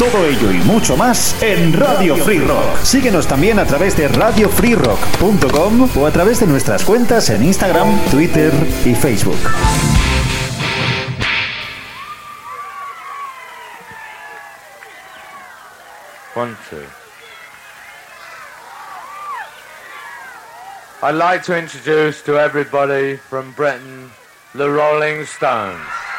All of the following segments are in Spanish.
Todo ello y mucho más en Radio Free Rock. Síguenos también a través de radiofreerock.com o a través de nuestras cuentas en Instagram, Twitter y Facebook. I'd like to introduce to everybody from Britain the Rolling Stones.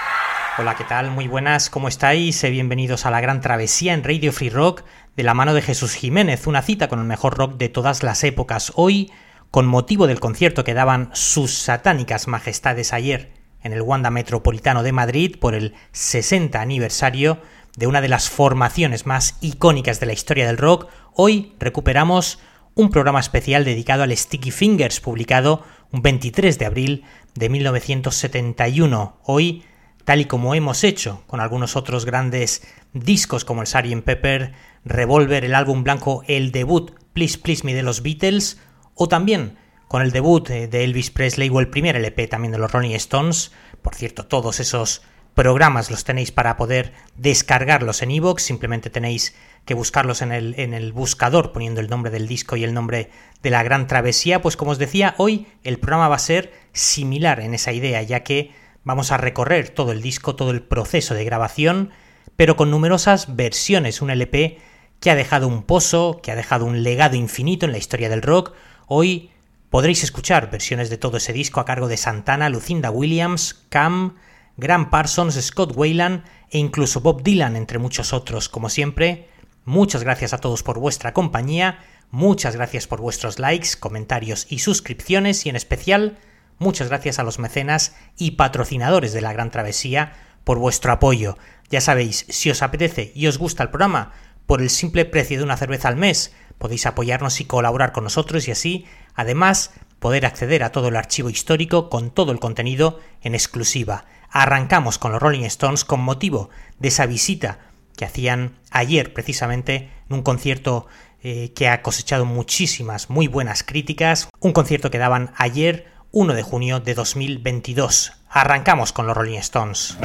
Hola, ¿qué tal? Muy buenas, ¿cómo estáis? Eh, Bienvenidos a la gran travesía en Radio Free Rock de la mano de Jesús Jiménez, una cita con el mejor rock de todas las épocas. Hoy, con motivo del concierto que daban sus satánicas majestades ayer en el Wanda Metropolitano de Madrid por el 60 aniversario de una de las formaciones más icónicas de la historia del rock, hoy recuperamos un programa especial dedicado al Sticky Fingers, publicado un 23 de abril de 1971. Hoy, tal y como hemos hecho con algunos otros grandes discos como el Sgt. Pepper, Revolver, el álbum blanco, el debut Please Please Me de los Beatles, o también con el debut eh, de Elvis Presley o el primer LP también de los Rolling Stones. Por cierto, todos esos programas los tenéis para poder descargarlos en iVoox, simplemente tenéis que buscarlos en el, en el buscador poniendo el nombre del disco y el nombre de la gran travesía, pues como os decía, hoy el programa va a ser similar en esa idea, ya que vamos a recorrer todo el disco, todo el proceso de grabación, pero con numerosas versiones, un LP que ha dejado un pozo, que ha dejado un legado infinito en la historia del rock. Hoy podréis escuchar versiones de todo ese disco a cargo de Santana, Lucinda Williams, Cam, Graham Parsons, Scott Wayland e incluso Bob Dylan, entre muchos otros. Como siempre, muchas gracias a todos por vuestra compañía, muchas gracias por vuestros likes, comentarios y suscripciones y en especial muchas gracias a los mecenas y patrocinadores de la Gran Travesía por vuestro apoyo. Ya sabéis, si os apetece y os gusta el programa, por el simple precio de una cerveza al mes, podéis apoyarnos y colaborar con nosotros y así, además, poder acceder a todo el archivo histórico con todo el contenido en exclusiva. Arrancamos con los Rolling Stones con motivo de esa visita que hacían ayer precisamente en un concierto eh, que ha cosechado muchísimas muy buenas críticas, un concierto que daban ayer 1 de junio de 2022. Arrancamos con los Rolling Stones.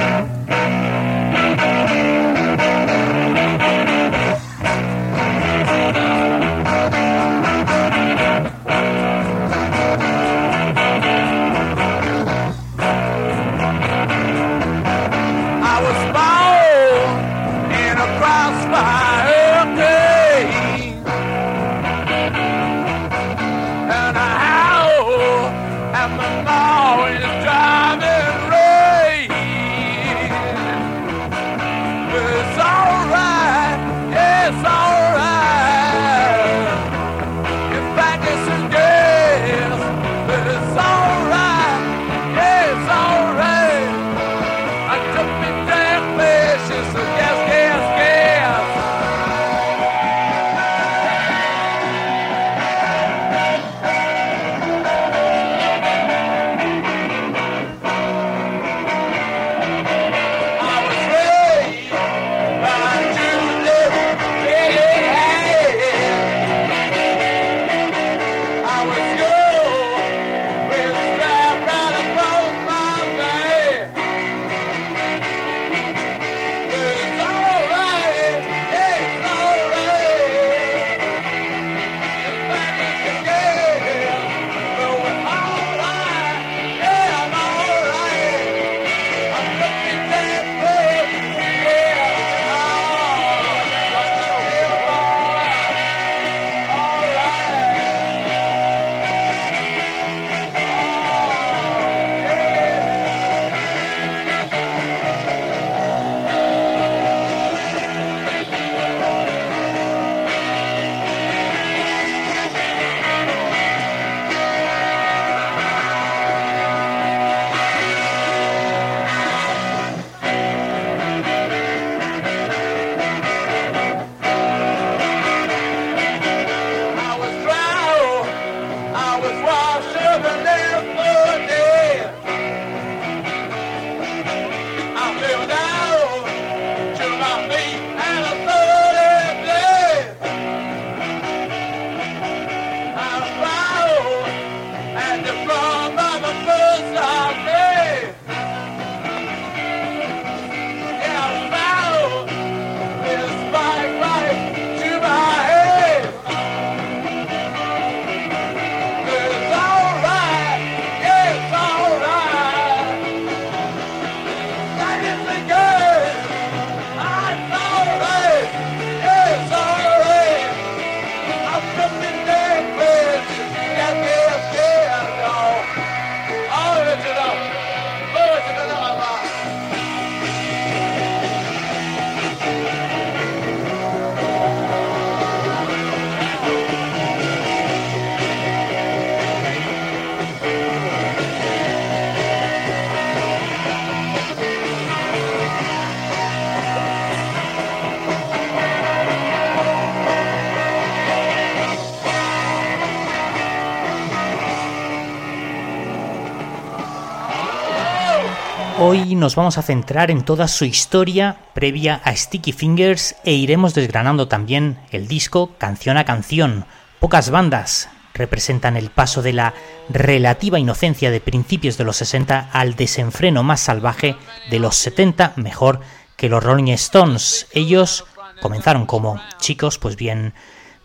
Hoy nos vamos a centrar en toda su historia previa a Sticky Fingers e iremos desgranando también el disco canción a canción. Pocas bandas representan el paso de la relativa inocencia de principios de los 60 al desenfreno más salvaje de los 70, mejor que los Rolling Stones. Ellos comenzaron como chicos, pues bien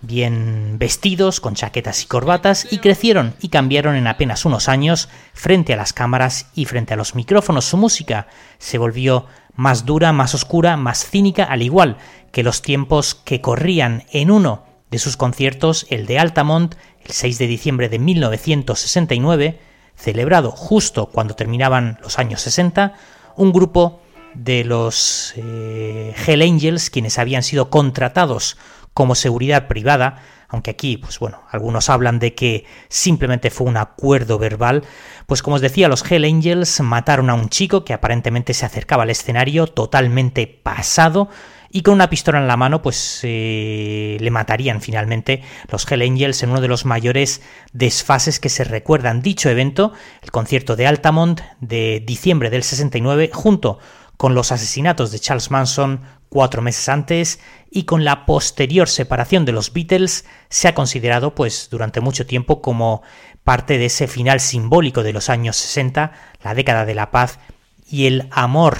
bien vestidos, con chaquetas y corbatas, y crecieron y cambiaron en apenas unos años frente a las cámaras y frente a los micrófonos. Su música se volvió más dura, más oscura, más cínica, al igual que los tiempos que corrían en uno de sus conciertos, el de Altamont, el 6 de diciembre de 1969, celebrado justo cuando terminaban los años 60, un grupo de los eh, Hell Angels, quienes habían sido contratados como seguridad privada, aunque aquí, pues bueno, algunos hablan de que simplemente fue un acuerdo verbal, pues como os decía, los Hell Angels mataron a un chico que aparentemente se acercaba al escenario totalmente pasado y con una pistola en la mano pues eh, le matarían finalmente los Hell Angels en uno de los mayores desfases que se recuerdan. Dicho evento, el concierto de Altamont de diciembre del 69, junto con los asesinatos de Charles Manson cuatro meses antes y con la posterior separación de los Beatles se ha considerado pues durante mucho tiempo como parte de ese final simbólico de los años 60, la década de la paz y el amor.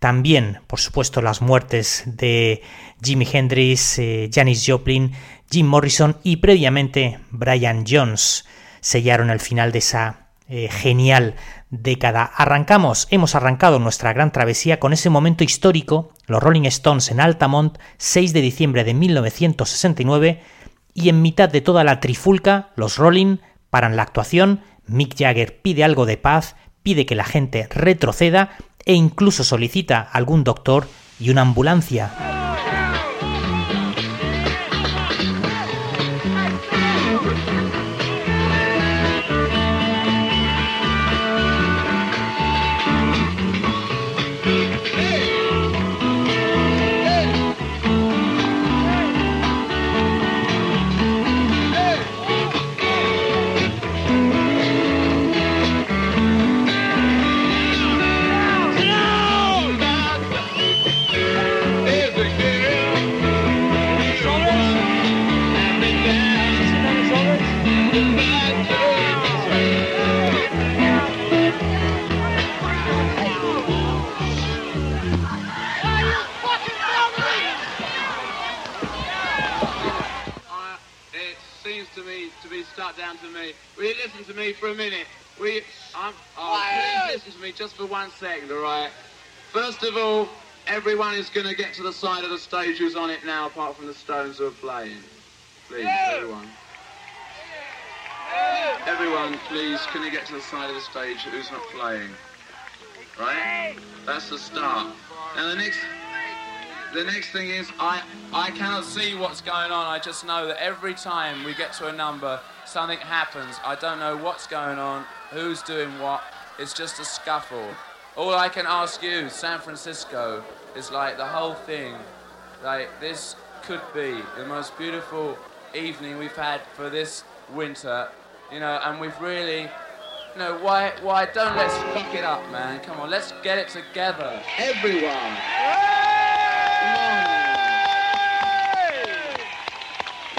También, por supuesto, las muertes de Jimi Hendrix, eh, Janis Joplin, Jim Morrison y previamente Brian Jones sellaron el final de esa eh, genial década. Arrancamos, hemos arrancado nuestra gran travesía con ese momento histórico, los Rolling Stones en Altamont, 6 de diciembre de 1969, y en mitad de toda la trifulca, los Rolling paran la actuación, Mick Jagger pide algo de paz, pide que la gente retroceda e incluso solicita algún doctor y una ambulancia. For a minute. We, I'm, oh, please listen to me just for one second, all right? First of all, everyone is going to get to the side of the stage who's on it now, apart from the Stones who are playing. Please, everyone. Everyone, please, can you get to the side of the stage who's not playing? Right? That's the start. Now the next the next thing is I I cannot see what's going on. I just know that every time we get to a number, something happens. I don't know what's going on, who's doing what. It's just a scuffle. All I can ask you, San Francisco, is like the whole thing. Like this could be the most beautiful evening we've had for this winter, you know, and we've really you know, why why don't let's fuck it up, man. Come on, let's get it together. Everyone. We're,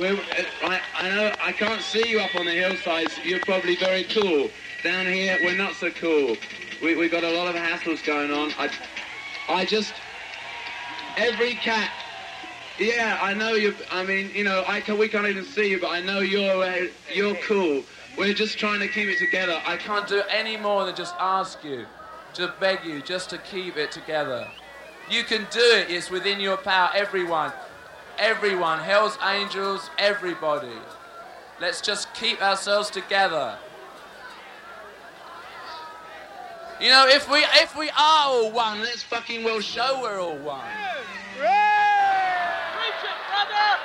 I, I know I can't see you up on the hillsides. You're probably very cool. Down here, we're not so cool. We, we've got a lot of hassles going on. I, I just every cat. Yeah, I know you. I mean, you know, I can, we can't even see you, but I know you're uh, you're cool. We're just trying to keep it together. I can't do any more than just ask you, to beg you, just to keep it together. You can do it. It's within your power. Everyone everyone, Hell's Angels, everybody. Let's just keep ourselves together. You know, if we if we are all one, let's fucking well show we're all one. Preach it, brother!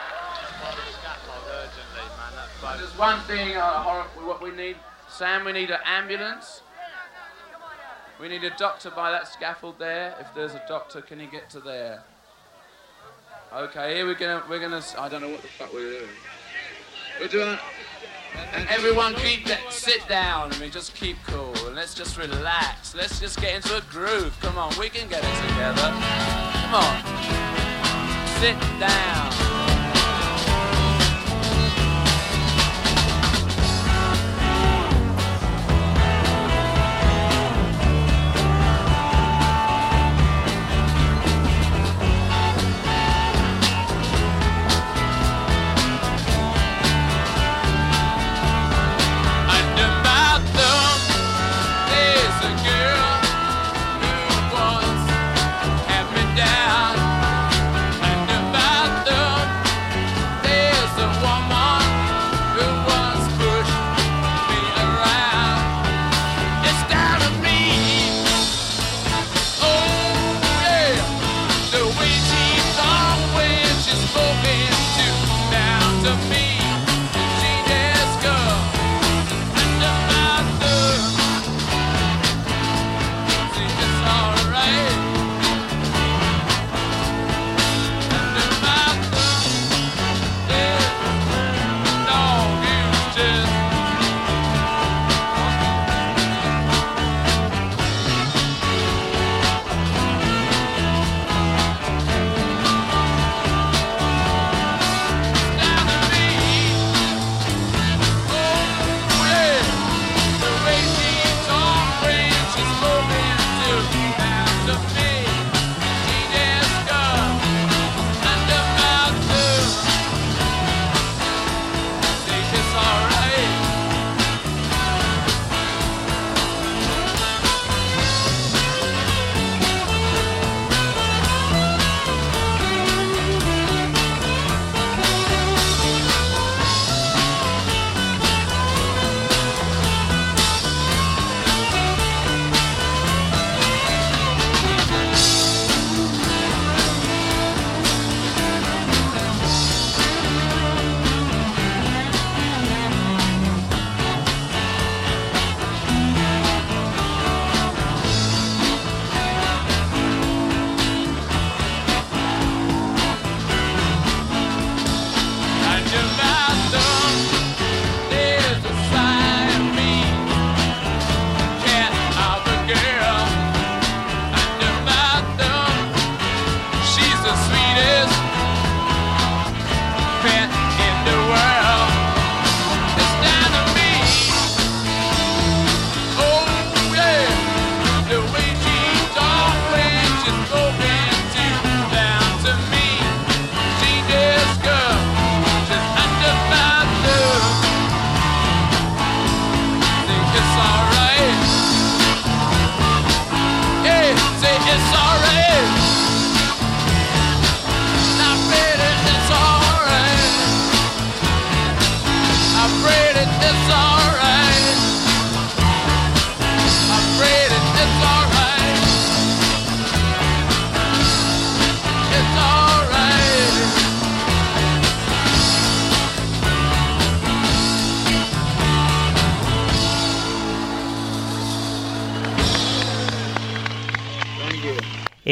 There's one thing, uh, what we need, Sam. We need an ambulance. We need a doctor by that scaffold there. If there's a doctor, can he get to there? Okay, here we're gonna we're gonna I don't know what the fuck we're doing. We're doing And everyone keep that, sit down. I mean, just keep cool and let's just relax. Let's just get into a groove. Come on, we can get it together. Come on. Sit down.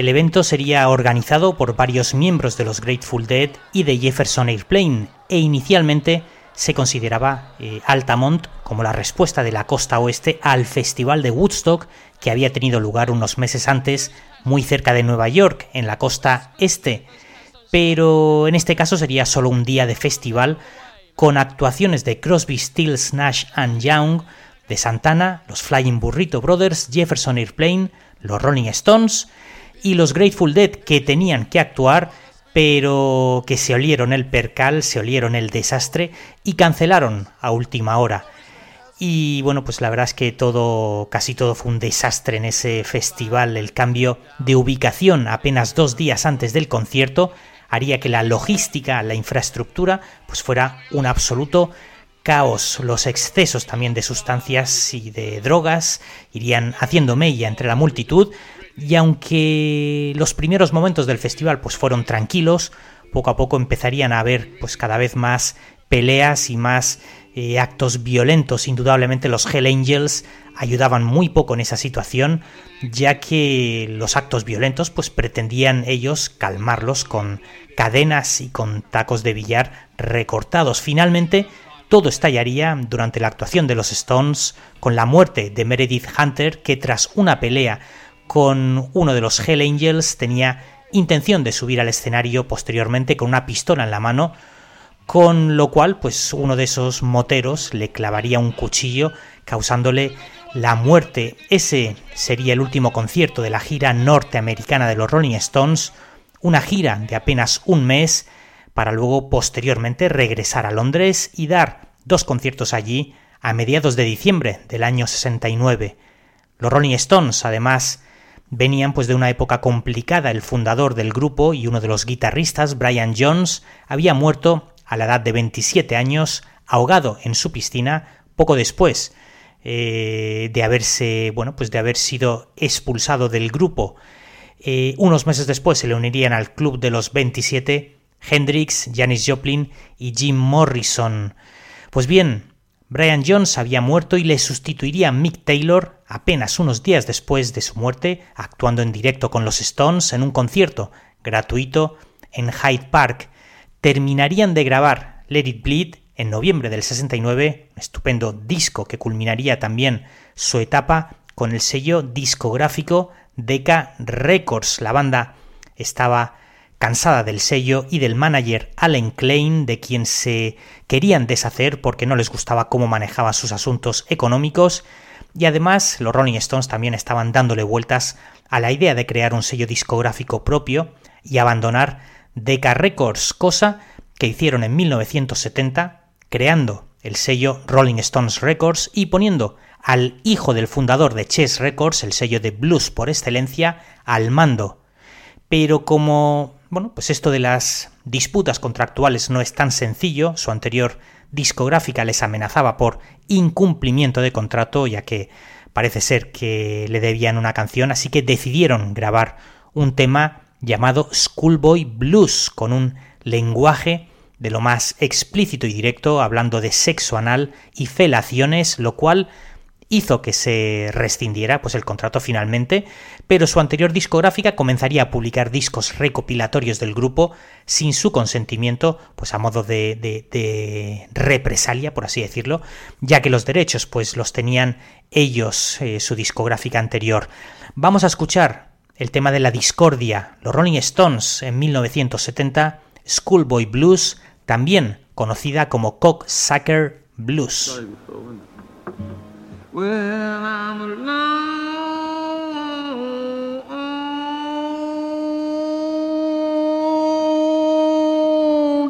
El evento sería organizado por varios miembros de los Grateful Dead y de Jefferson Airplane, e inicialmente se consideraba eh, Altamont como la respuesta de la costa oeste al Festival de Woodstock que había tenido lugar unos meses antes muy cerca de Nueva York, en la costa este. Pero en este caso sería solo un día de festival con actuaciones de Crosby, Stills, Nash and Young, de Santana, los Flying Burrito Brothers, Jefferson Airplane, los Rolling Stones y los Grateful Dead que tenían que actuar pero que se olieron el percal, se olieron el desastre y cancelaron a última hora. Y bueno, pues la verdad es que todo, casi todo fue un desastre en ese festival. El cambio de ubicación apenas dos días antes del concierto haría que la logística, la infraestructura, pues fuera un absoluto caos. Los excesos también de sustancias y de drogas irían haciendo mella entre la multitud y aunque los primeros momentos del festival pues fueron tranquilos, poco a poco empezarían a haber pues cada vez más peleas y más eh, actos violentos. Indudablemente los Hell Angels ayudaban muy poco en esa situación, ya que los actos violentos pues pretendían ellos calmarlos con cadenas y con tacos de billar recortados. Finalmente todo estallaría durante la actuación de los Stones con la muerte de Meredith Hunter, que tras una pelea con uno de los Hell Angels tenía intención de subir al escenario posteriormente con una pistola en la mano, con lo cual pues uno de esos moteros le clavaría un cuchillo causándole la muerte. Ese sería el último concierto de la gira norteamericana de los Rolling Stones, una gira de apenas un mes, para luego posteriormente regresar a Londres y dar dos conciertos allí a mediados de diciembre del año 69. Los Rolling Stones, además, venían pues de una época complicada. El fundador del grupo y uno de los guitarristas, Brian Jones, había muerto a la edad de 27 años, ahogado en su piscina poco después eh, de haberse, bueno, pues de haber sido expulsado del grupo. Eh, unos meses después se le unirían al club de los 27 Hendrix, Janis Joplin y Jim Morrison. Pues bien, Brian Jones había muerto y le sustituiría Mick Taylor apenas unos días después de su muerte, actuando en directo con los Stones en un concierto gratuito en Hyde Park. Terminarían de grabar Let It Bleed en noviembre del 69, un estupendo disco que culminaría también su etapa con el sello discográfico Decca Records. La banda estaba cansada del sello y del manager Allen Klein, de quien se querían deshacer porque no les gustaba cómo manejaba sus asuntos económicos, y además los Rolling Stones también estaban dándole vueltas a la idea de crear un sello discográfico propio y abandonar Decca Records, cosa que hicieron en 1970 creando el sello Rolling Stones Records y poniendo al hijo del fundador de Chess Records, el sello de blues por excelencia, al mando. Pero como, bueno, pues esto de las disputas contractuales no es tan sencillo, su anterior discográfica les amenazaba por incumplimiento de contrato, ya que parece ser que le debían una canción, así que decidieron grabar un tema llamado Schoolboy Blues, con un lenguaje de lo más explícito y directo, hablando de sexo anal y felaciones, lo cual hizo que se rescindiera pues el contrato finalmente, pero su anterior discográfica comenzaría a publicar discos recopilatorios del grupo sin su consentimiento, pues a modo de, represalia, por así decirlo, ya que los derechos pues los tenían ellos, eh, su discográfica anterior. Vamos a escuchar el tema de la discordia, los Rolling Stones en 1970, Schoolboy Blues, también conocida como Cocksucker Blues. Well, I'm alone,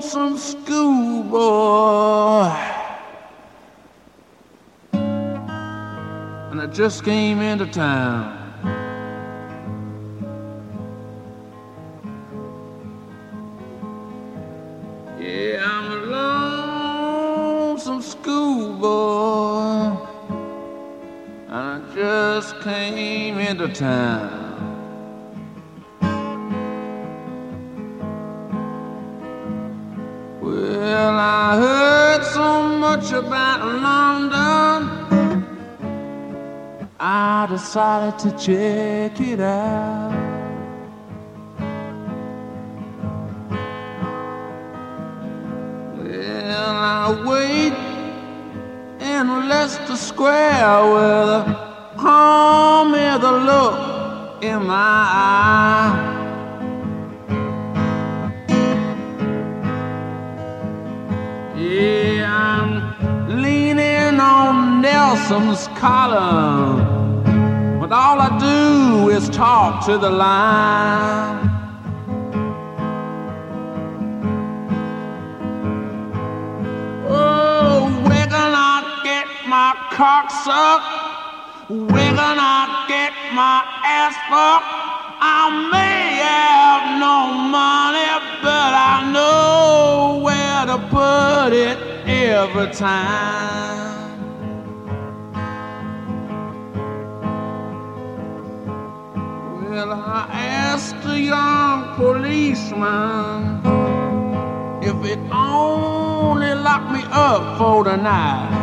some schoolboy, and I just came into town. Yeah, I'm a lonesome schoolboy, and I just came into town. Well, I heard so much about London, I decided to check it out. Well, I wait in Leicester Square with a calm the look in my eye. Yeah, I'm leaning on Nelson's column, but all I do is talk to the line. My cock sucked? Where can I get my ass fucked? I may have no money, but I know where to put it every time. Well, I asked a young policeman if it only locked me up for the night.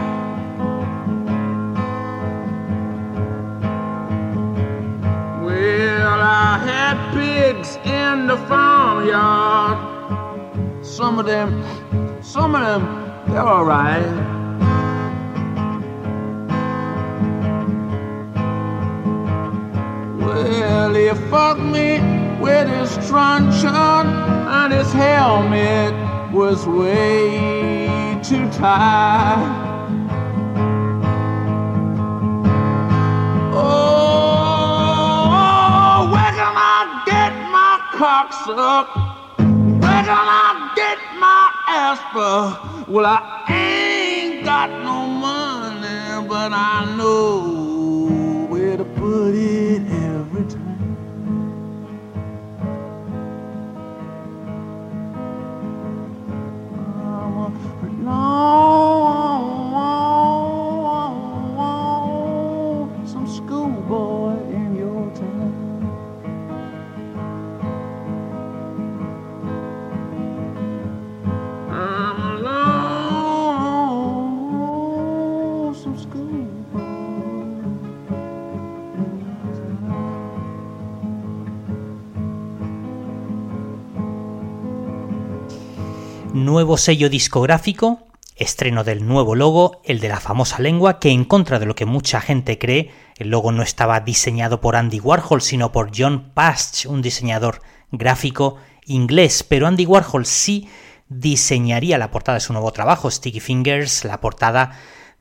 had pigs in the farmyard. Some of them, some of them, they're all right. Well, he fucked me with his truncheon, and his helmet was way too tight. My cock sucked? Where can I get my ass Well, I ain't got no money, but I know Nuevo sello discográfico, estreno del nuevo logo, el de la famosa lengua, que en contra de lo que mucha gente cree, el logo no estaba diseñado por Andy Warhol, sino por John Past, un diseñador gráfico inglés, pero Andy Warhol sí diseñaría la portada de su nuevo trabajo, Sticky Fingers, la portada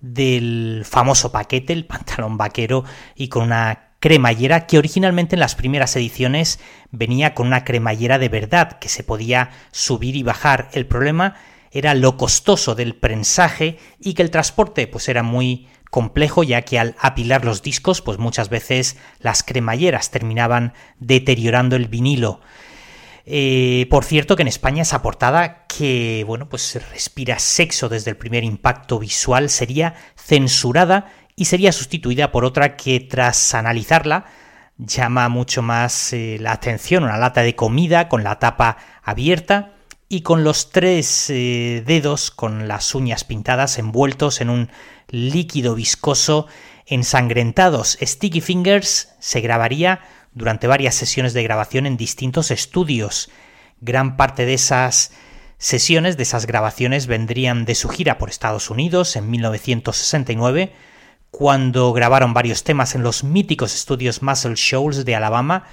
del famoso paquete, el pantalón vaquero y con una cremallera que originalmente en las primeras ediciones venía con una cremallera de verdad que se podía subir y bajar. El problema era lo costoso del prensaje y que el transporte pues era muy complejo ya que al apilar los discos pues muchas veces las cremalleras terminaban deteriorando el vinilo. Eh, por cierto que en España esa portada que bueno pues respira sexo desde el primer impacto visual sería censurada y sería sustituida por otra que tras analizarla llama mucho más eh, la atención, una lata de comida con la tapa abierta y con los tres eh, dedos con las uñas pintadas envueltos en un líquido viscoso ensangrentados. Sticky Fingers se grabaría durante varias sesiones de grabación en distintos estudios. Gran parte de esas sesiones, de esas grabaciones, vendrían de su gira por Estados Unidos en 1969, cuando grabaron varios temas en los míticos estudios Muscle Shoals de Alabama,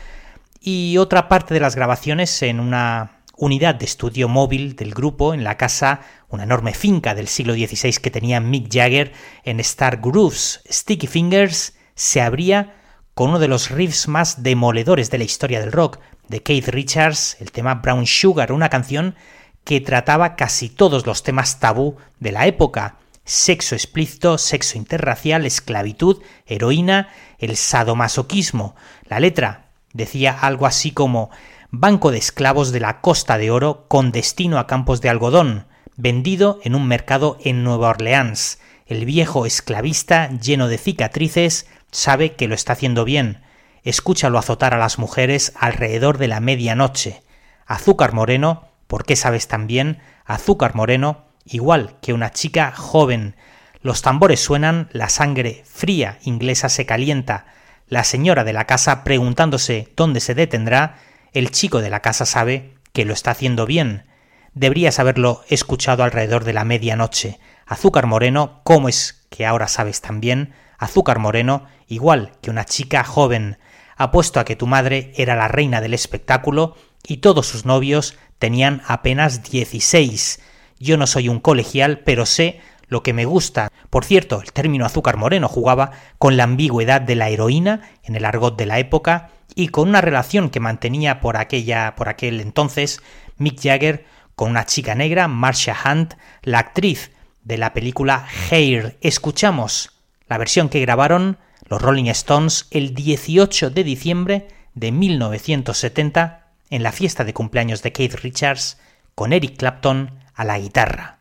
y otra parte de las grabaciones en una unidad de estudio móvil del grupo en la casa, una enorme finca del siglo XVI que tenía Mick Jagger en Star Grooves. Sticky Fingers se abría con uno de los riffs más demoledores de la historia del rock, de Keith Richards, el tema Brown Sugar, una canción que trataba casi todos los temas tabú de la época. Sexo explícito, sexo interracial, esclavitud, heroína, el sadomasoquismo. La letra decía algo así como banco de esclavos de la Costa de Oro con destino a campos de algodón, vendido en un mercado en Nueva Orleans. El viejo esclavista, lleno de cicatrices, sabe que lo está haciendo bien. Escúchalo azotar a las mujeres alrededor de la medianoche. Azúcar moreno, ¿por qué sabes tan bien? Azúcar moreno, igual que una chica joven. Los tambores suenan, la sangre fría inglesa se calienta. La señora de la casa preguntándose dónde se detendrá, el chico de la casa sabe que lo está haciendo bien. Deberías haberlo escuchado alrededor de la medianoche. Azúcar moreno, ¿cómo es que ahora sabes tan bien? Azúcar moreno, igual que una chica joven. Apuesto a que tu madre era la reina del espectáculo y todos sus novios tenían apenas 16. Yo no soy un colegial, pero sé lo que me gusta. Por cierto, el término azúcar moreno jugaba con la ambigüedad de la heroína en el argot de la época y con una relación que mantenía por aquella por aquel entonces Mick Jagger con una chica negra, Marcia Hunt, la actriz de la película Hair. Escuchamos la versión que grabaron los Rolling Stones el 18 de diciembre de 1970 en la fiesta de cumpleaños de Keith Richards con Eric Clapton a la guitarra.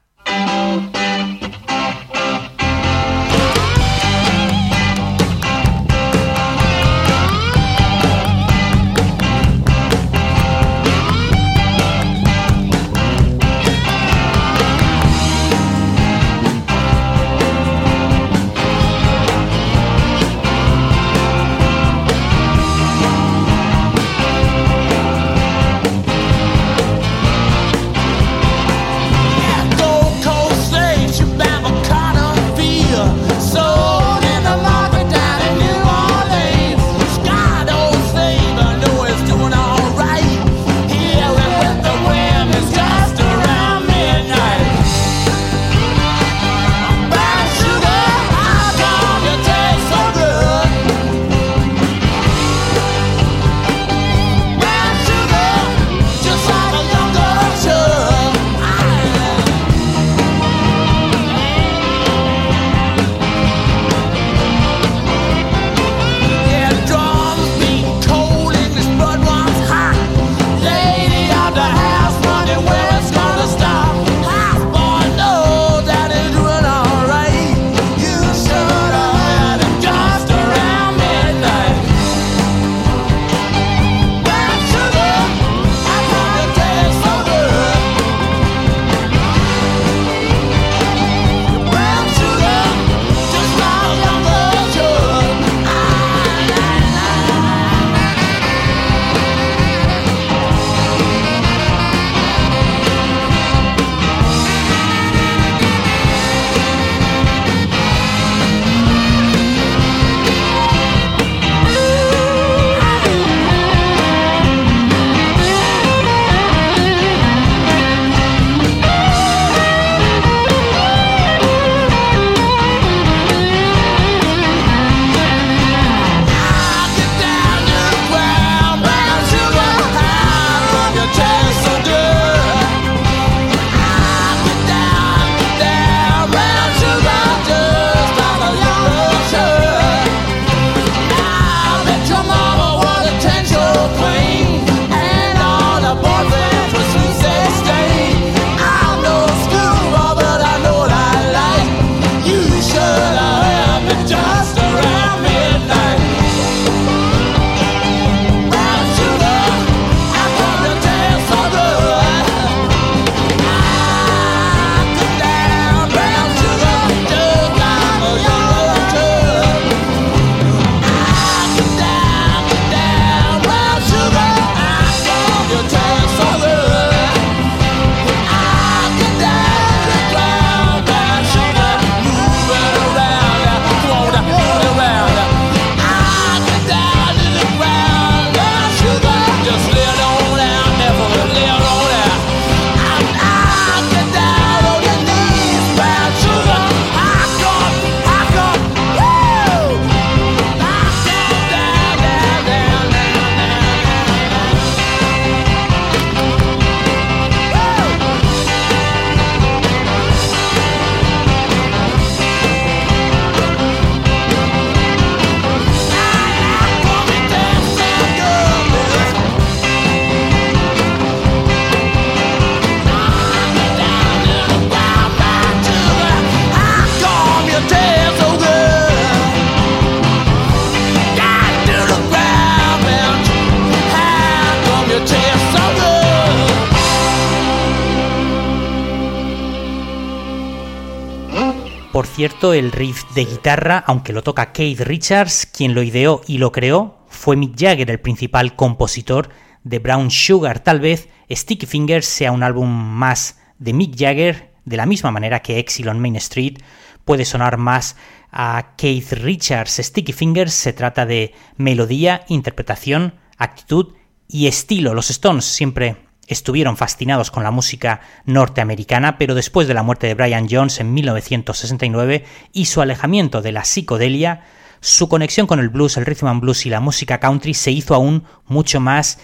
Cierto, el riff de guitarra, aunque lo toca Keith Richards, quien lo ideó y lo creó, fue Mick Jagger el principal compositor de Brown Sugar. Tal vez Sticky Fingers sea un álbum más de Mick Jagger, de la misma manera que Exile on Main Street puede sonar más a Keith Richards. Sticky Fingers se trata de melodía, interpretación, actitud y estilo. Los Stones siempre estuvieron fascinados con la música norteamericana, pero después de la muerte de Brian Jones en 1969 y su alejamiento de la psicodelia, su conexión con el blues, el rhythm and blues y la música country se hizo aún mucho más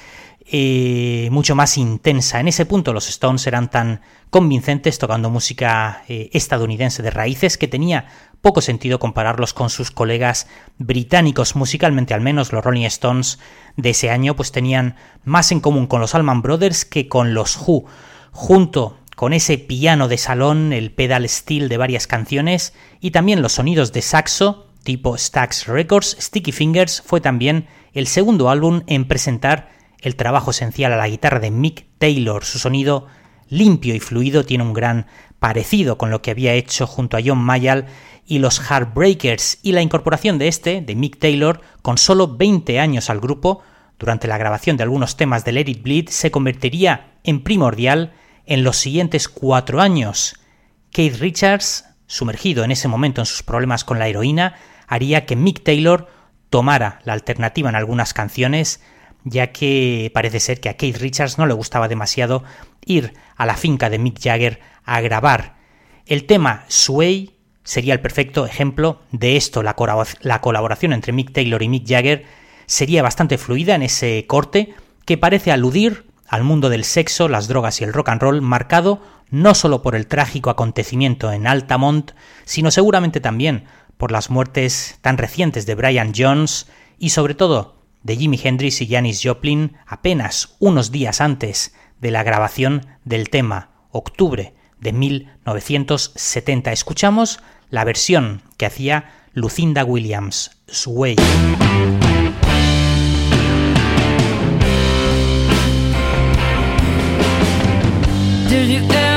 eh, mucho más intensa. En ese punto los Stones eran tan convincentes tocando música eh, estadounidense de raíces que tenía poco sentido compararlos con sus colegas británicos. Musicalmente al menos los Rolling Stones de ese año pues tenían más en común con los Allman Brothers que con los Who. Junto con ese piano de salón, el pedal steel de varias canciones y también los sonidos de saxo tipo Stax Records, Sticky Fingers fue también el segundo álbum en presentar el trabajo esencial a la guitarra de Mick Taylor. Su sonido limpio y fluido tiene un gran parecido con lo que había hecho junto a John Mayall y los Heartbreakers y la incorporación de este, de Mick Taylor, con solo 20 años al grupo, durante la grabación de algunos temas de Let It Bleed, se convertiría en primordial en los siguientes cuatro años. Keith Richards, sumergido en ese momento en sus problemas con la heroína, haría que Mick Taylor tomara la alternativa en algunas canciones, ya que parece ser que a Keith Richards no le gustaba demasiado ir a la finca de Mick Jagger a grabar. El tema Sway sería el perfecto ejemplo de esto, la, colaboración entre Mick Taylor y Mick Jagger sería bastante fluida en ese corte que parece aludir al mundo del sexo, las drogas y el rock and roll, marcado no solo por el trágico acontecimiento en Altamont, sino seguramente también por las muertes tan recientes de Brian Jones y sobre todo de Jimi Hendrix y Janis Joplin apenas unos días antes de la grabación del tema, octubre de 1970. Escuchamos la versión que hacía Lucinda Williams, Sway. that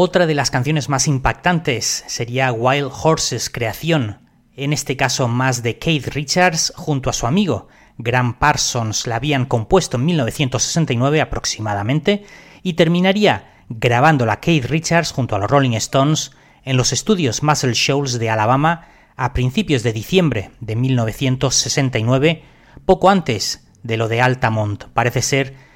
Otra de las canciones más impactantes sería Wild Horses Creación, en este caso más de Keith Richards junto a su amigo. Graham Parsons la habían compuesto en 1969 aproximadamente y terminaría grabándola Keith Richards junto a los Rolling Stones en los estudios Muscle Shoals de Alabama a principios de diciembre de 1969, poco antes de lo de Altamont. Parece ser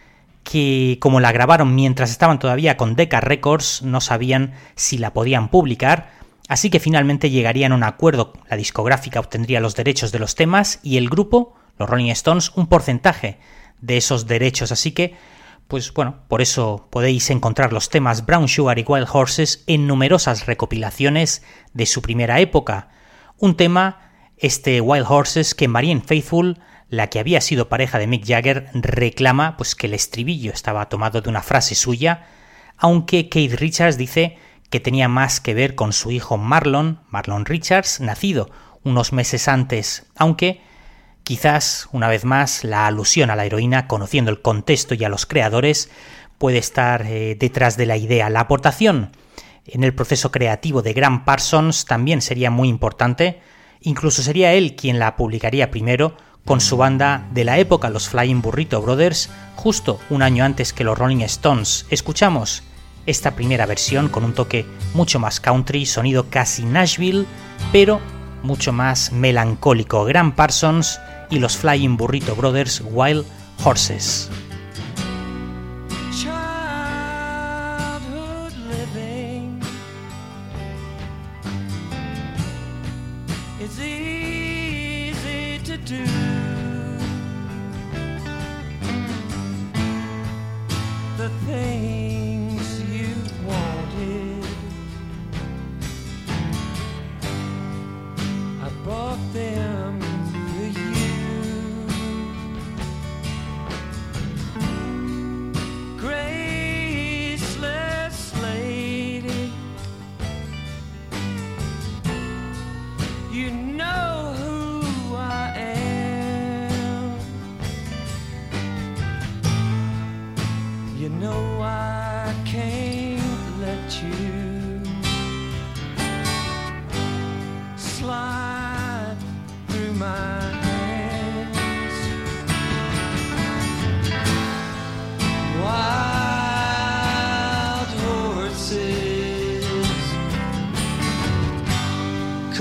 que como la grabaron mientras estaban todavía con Decca Records, no sabían si la podían publicar, así que finalmente llegarían a un acuerdo, la discográfica obtendría los derechos de los temas y el grupo, los Rolling Stones, un porcentaje de esos derechos, así que pues bueno, por eso podéis encontrar los temas Brown Sugar y Wild Horses en numerosas recopilaciones de su primera época. Un tema, este Wild Horses, que Marianne Faithful, la que había sido pareja de Mick Jagger, reclama pues que el estribillo estaba tomado de una frase suya, aunque Keith Richards dice que tenía más que ver con su hijo Marlon, Marlon Richards, nacido unos meses antes, aunque Quizás, una vez más, la alusión a la heroína, conociendo el contexto y a los creadores, puede estar eh, detrás de la idea. La aportación en el proceso creativo de Graham Parsons también sería muy importante, incluso sería él quien la publicaría primero con su banda de la época, los Flying Burrito Brothers, justo un año antes que los Rolling Stones. Escuchamos esta primera versión con un toque mucho más country, sonido casi Nashville, pero mucho más melancólico. Graham Parsons y los Flying Burrito Brothers Wild Horses.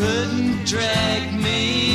Couldn't drag me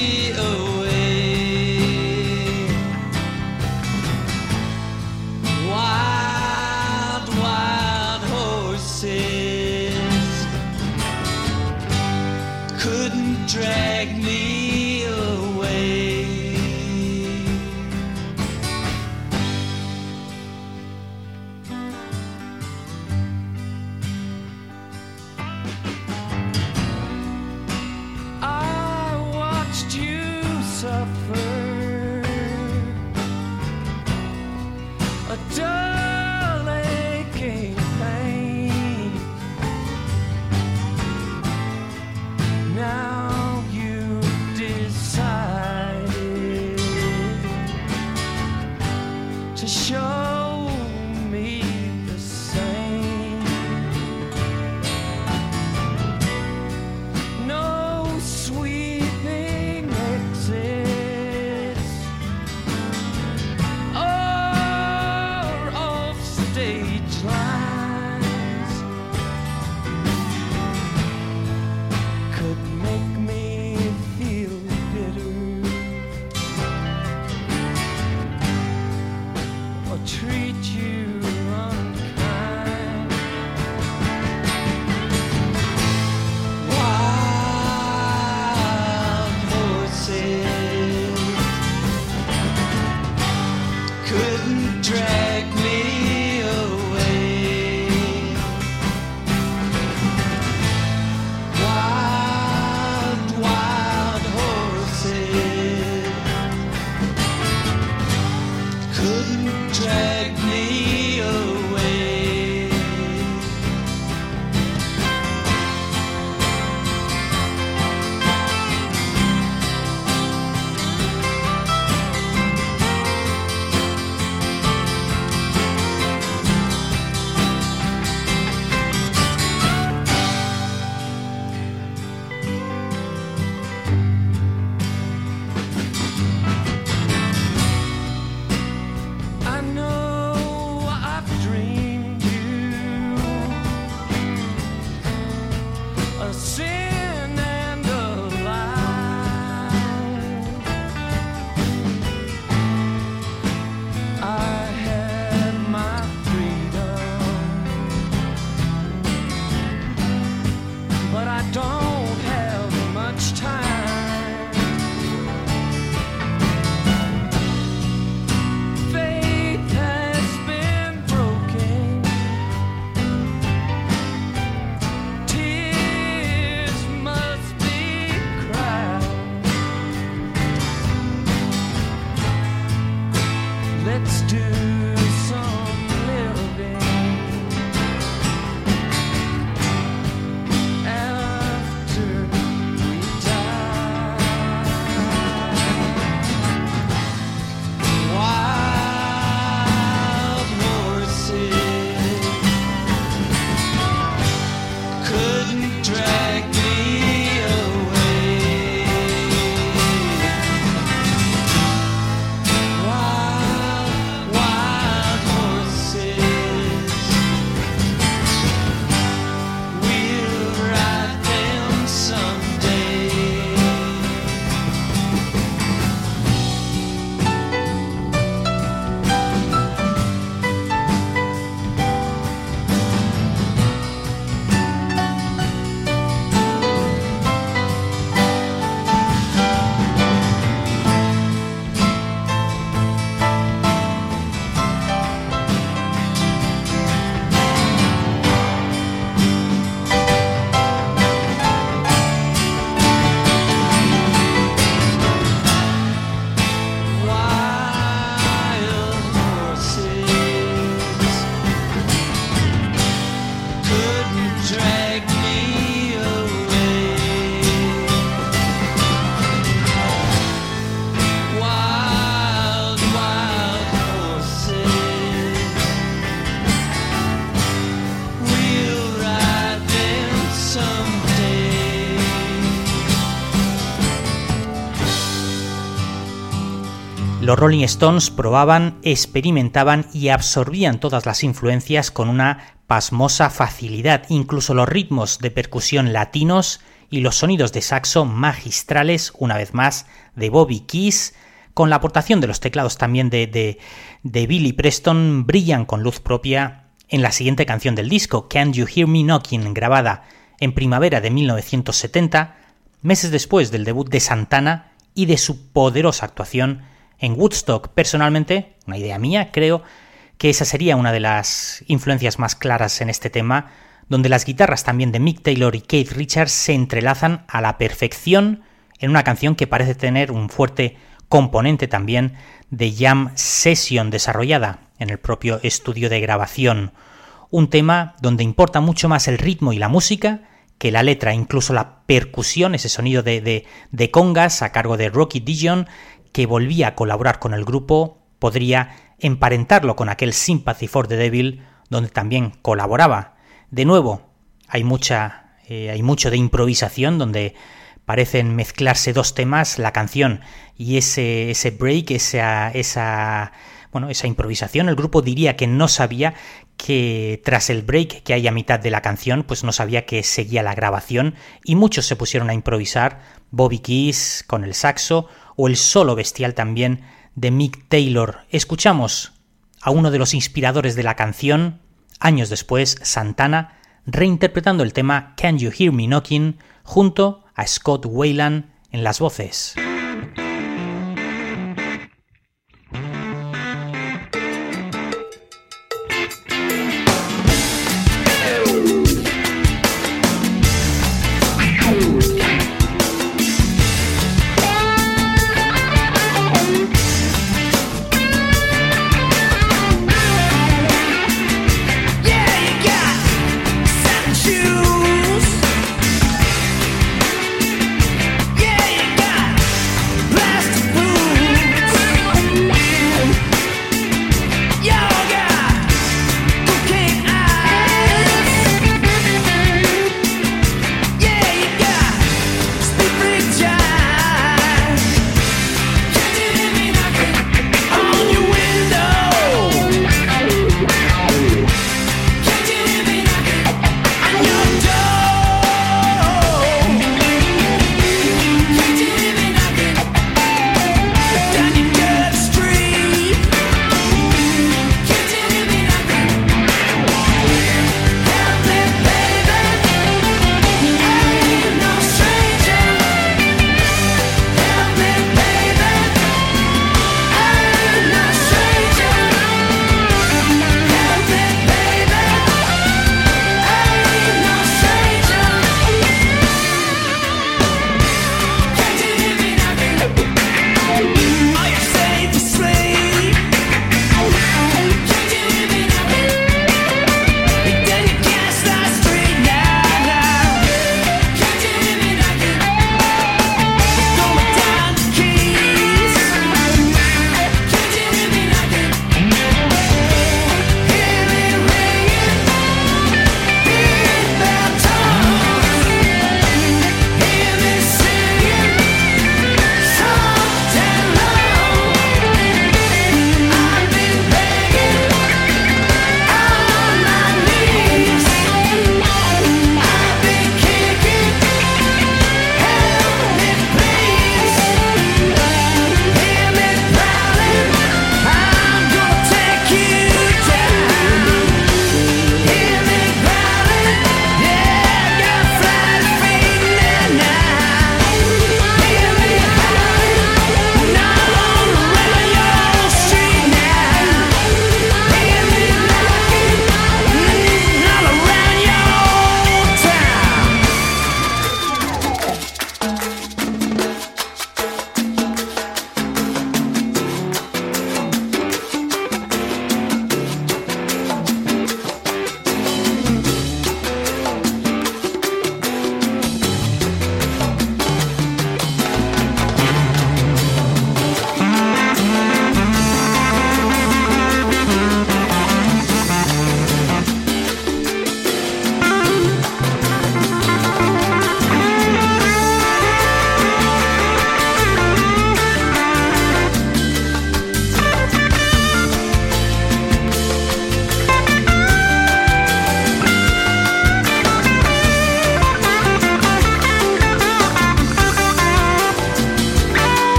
Rolling Stones probaban, experimentaban y absorbían todas las influencias con una pasmosa facilidad, incluso los ritmos de percusión latinos y los sonidos de saxo magistrales, una vez más, de Bobby Keys, con la aportación de los teclados también de, de, de Billy Preston, brillan con luz propia en la siguiente canción del disco, Can You Hear Me Knocking, grabada en primavera de 1970, meses después del debut de Santana y de su poderosa actuación en Woodstock. Personalmente, una idea mía, creo que esa sería una de las influencias más claras en este tema, donde las guitarras también de Mick Taylor y Keith Richards se entrelazan a la perfección en una canción que parece tener un fuerte componente también de jam session desarrollada en el propio estudio de grabación. Un tema donde importa mucho más el ritmo y la música que la letra, incluso la percusión, ese sonido de, de, de congas a cargo de Rocky Dijon, que volvía a colaborar con el grupo, podría emparentarlo con aquel Sympathy for the Devil, donde también colaboraba. De nuevo, hay mucha, eh, hay mucho de improvisación, donde parecen mezclarse dos temas, la canción y ese, ese break, esa, esa, bueno, esa improvisación. El grupo diría que no sabía que tras el break que hay a mitad de la canción, pues no sabía que seguía la grabación y muchos se pusieron a improvisar, Bobby Keys con el saxo o el solo bestial también de Mick Taylor. Escuchamos a uno de los inspiradores de la canción, años después, Santana, reinterpretando el tema Can You Hear Me Knocking junto a Scott Wayland en las voces.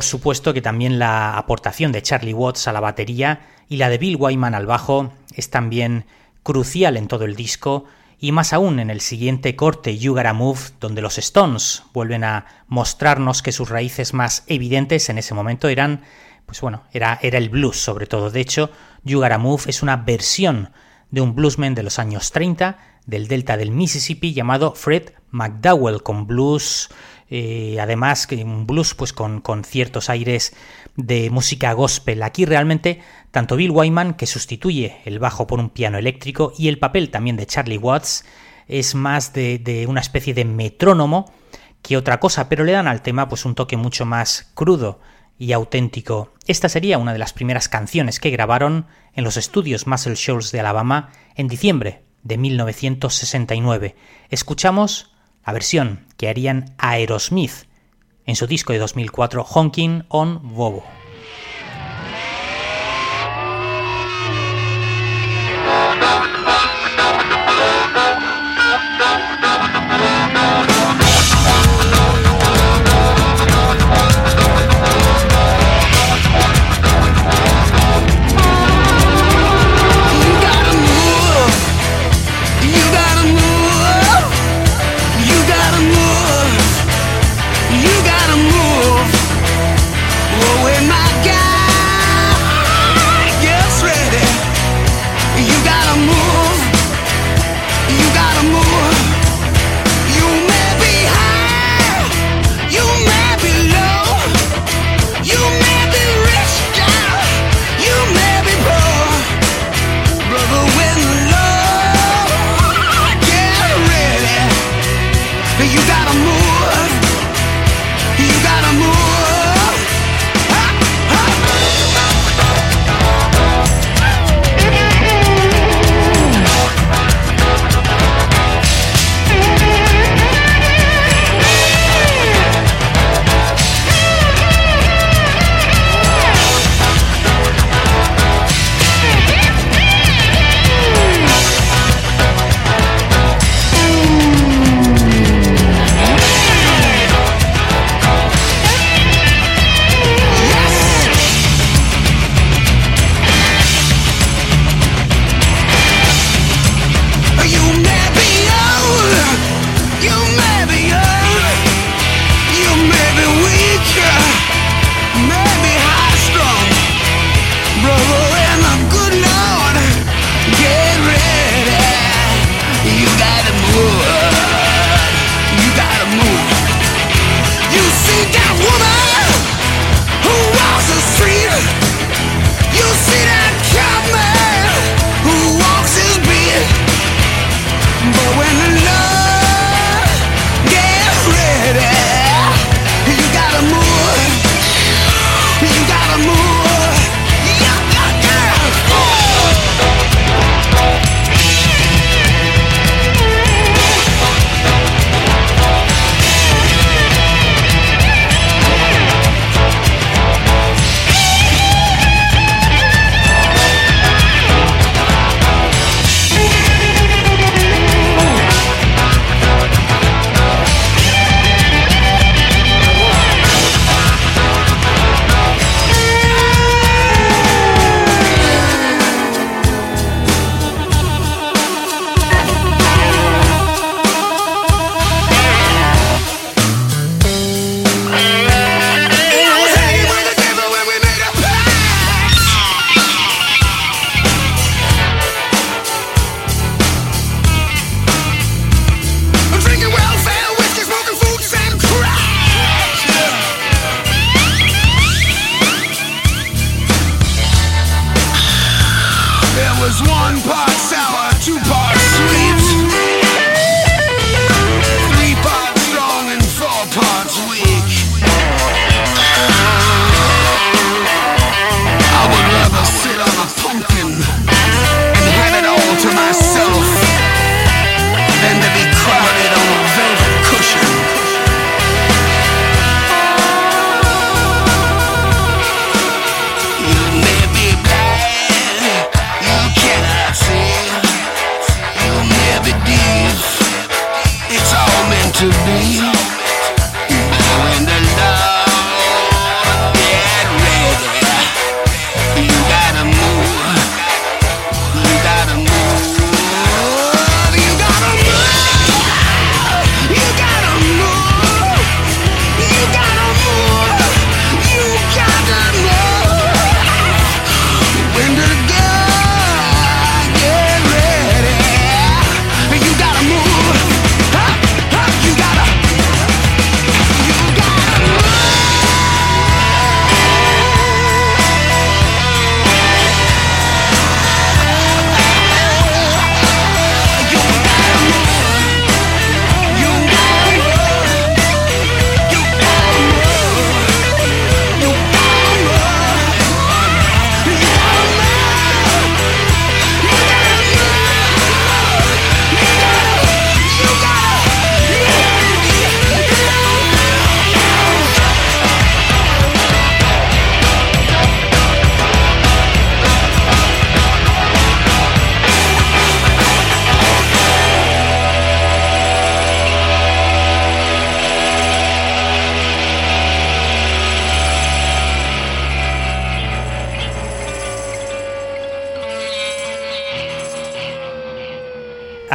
Por supuesto que también la aportación de Charlie Watts a la batería y la de Bill Wyman al bajo es también crucial en todo el disco y más aún en el siguiente corte You Gotta Move, donde los Stones vuelven a mostrarnos que sus raíces más evidentes en ese momento eran, pues bueno, era, era el blues sobre todo. De hecho, You Gotta Move es una versión de un bluesman de los años 30 del delta del Mississippi llamado Fred McDowell, con blues, eh, además un blues pues con, con ciertos aires de música gospel. Aquí realmente tanto Bill Wyman, que sustituye el bajo por un piano eléctrico, y el papel también de Charlie Watts, es más de, de, una especie de metrónomo que otra cosa, pero le dan al tema pues un toque mucho más crudo y auténtico. Esta sería una de las primeras canciones que grabaron en los estudios Muscle Shoals de Alabama en diciembre de 1969. Escuchamos la versión que harían Aerosmith en su disco de 2004 Honking on Bobo.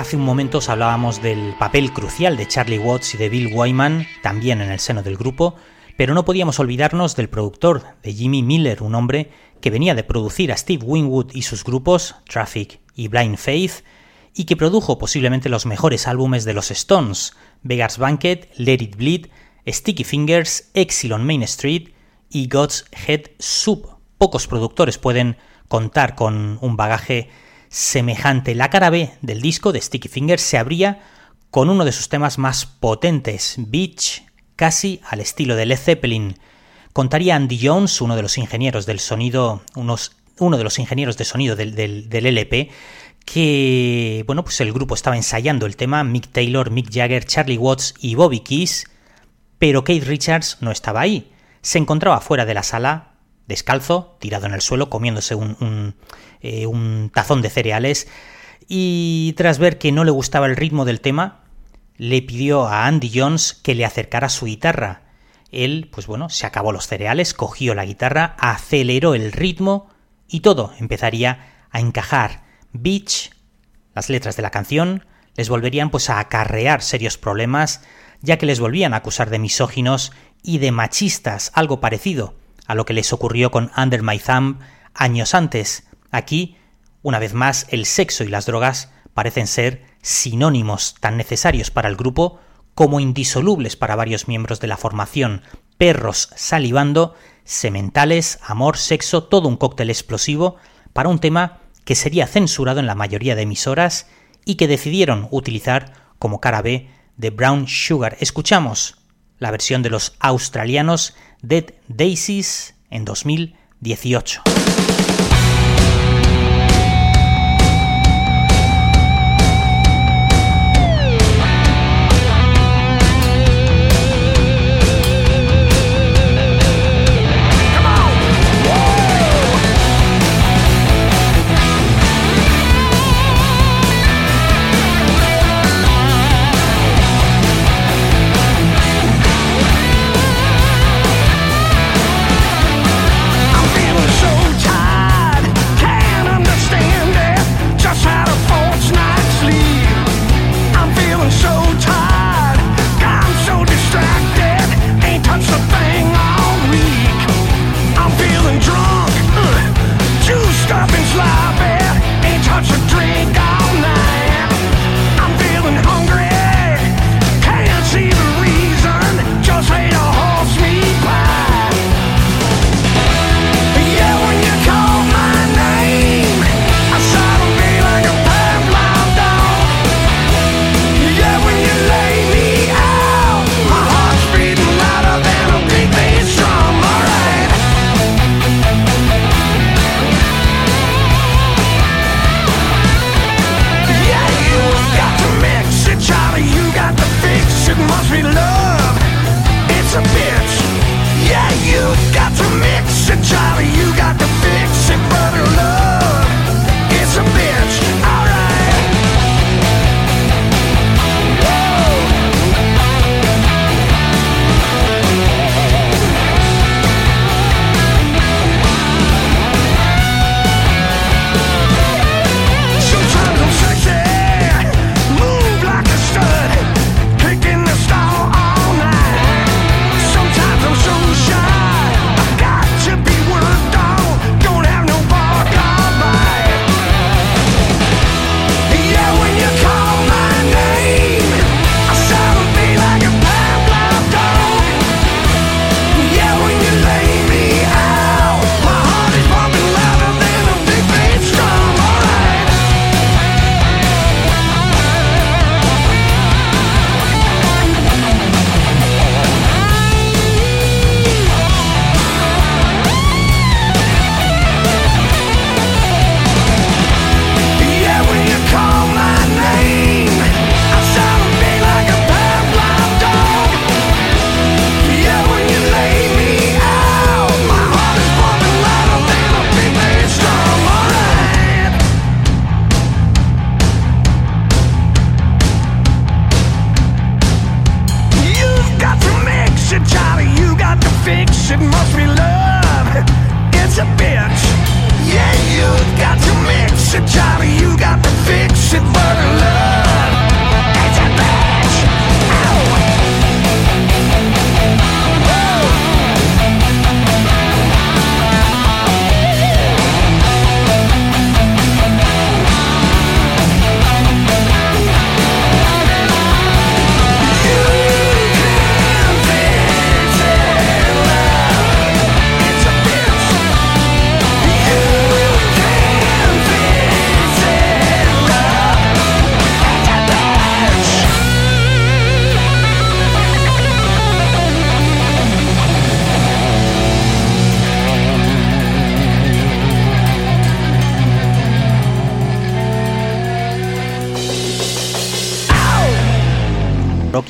Hace un momento os hablábamos del papel crucial de Charlie Watts y de Bill Wyman, también en el seno del grupo, pero no podíamos olvidarnos del productor, de Jimmy Miller, un hombre que venía de producir a Steve Winwood y sus grupos, Traffic y Blind Faith, y que produjo posiblemente los mejores álbumes de los Stones, Vegas Banquet, Let It Bleed, Sticky Fingers, Exilon Main Street y God's Head Soup. Pocos productores pueden contar con un bagaje semejante. La cara B del disco de Sticky Fingers se abría con uno de sus temas más potentes, Beach, casi al estilo de Led Zeppelin. Contaría Andy Jones, uno de los ingenieros del sonido, unos, uno de los ingenieros de sonido del, LP, que bueno, pues el grupo estaba ensayando el tema, Mick Taylor, Mick Jagger, Charlie Watts y Bobby Keys, pero Kate Richards no estaba ahí. Se encontraba fuera de la sala, descalzo, tirado en el suelo, comiéndose un, eh, un tazón de cereales, y tras ver que no le gustaba el ritmo del tema, le pidió a Andy Jones que le acercara su guitarra. Él, pues bueno, se acabó los cereales, cogió la guitarra, aceleró el ritmo y todo empezaría a encajar. Beach, las letras de la canción, les volverían pues a acarrear serios problemas, ya que les volvían a acusar de misóginos y de machistas, algo parecido a lo que les ocurrió con Under My Thumb años antes. Aquí, una vez más, el sexo y las drogas parecen ser sinónimos tan necesarios para el grupo como indisolubles para varios miembros de la formación, perros salivando, sementales, amor, sexo, todo un cóctel explosivo para un tema que sería censurado en la mayoría de emisoras y que decidieron utilizar como cara B de Brown Sugar. Escuchamos la versión de los australianos Dead Daisies en 2018.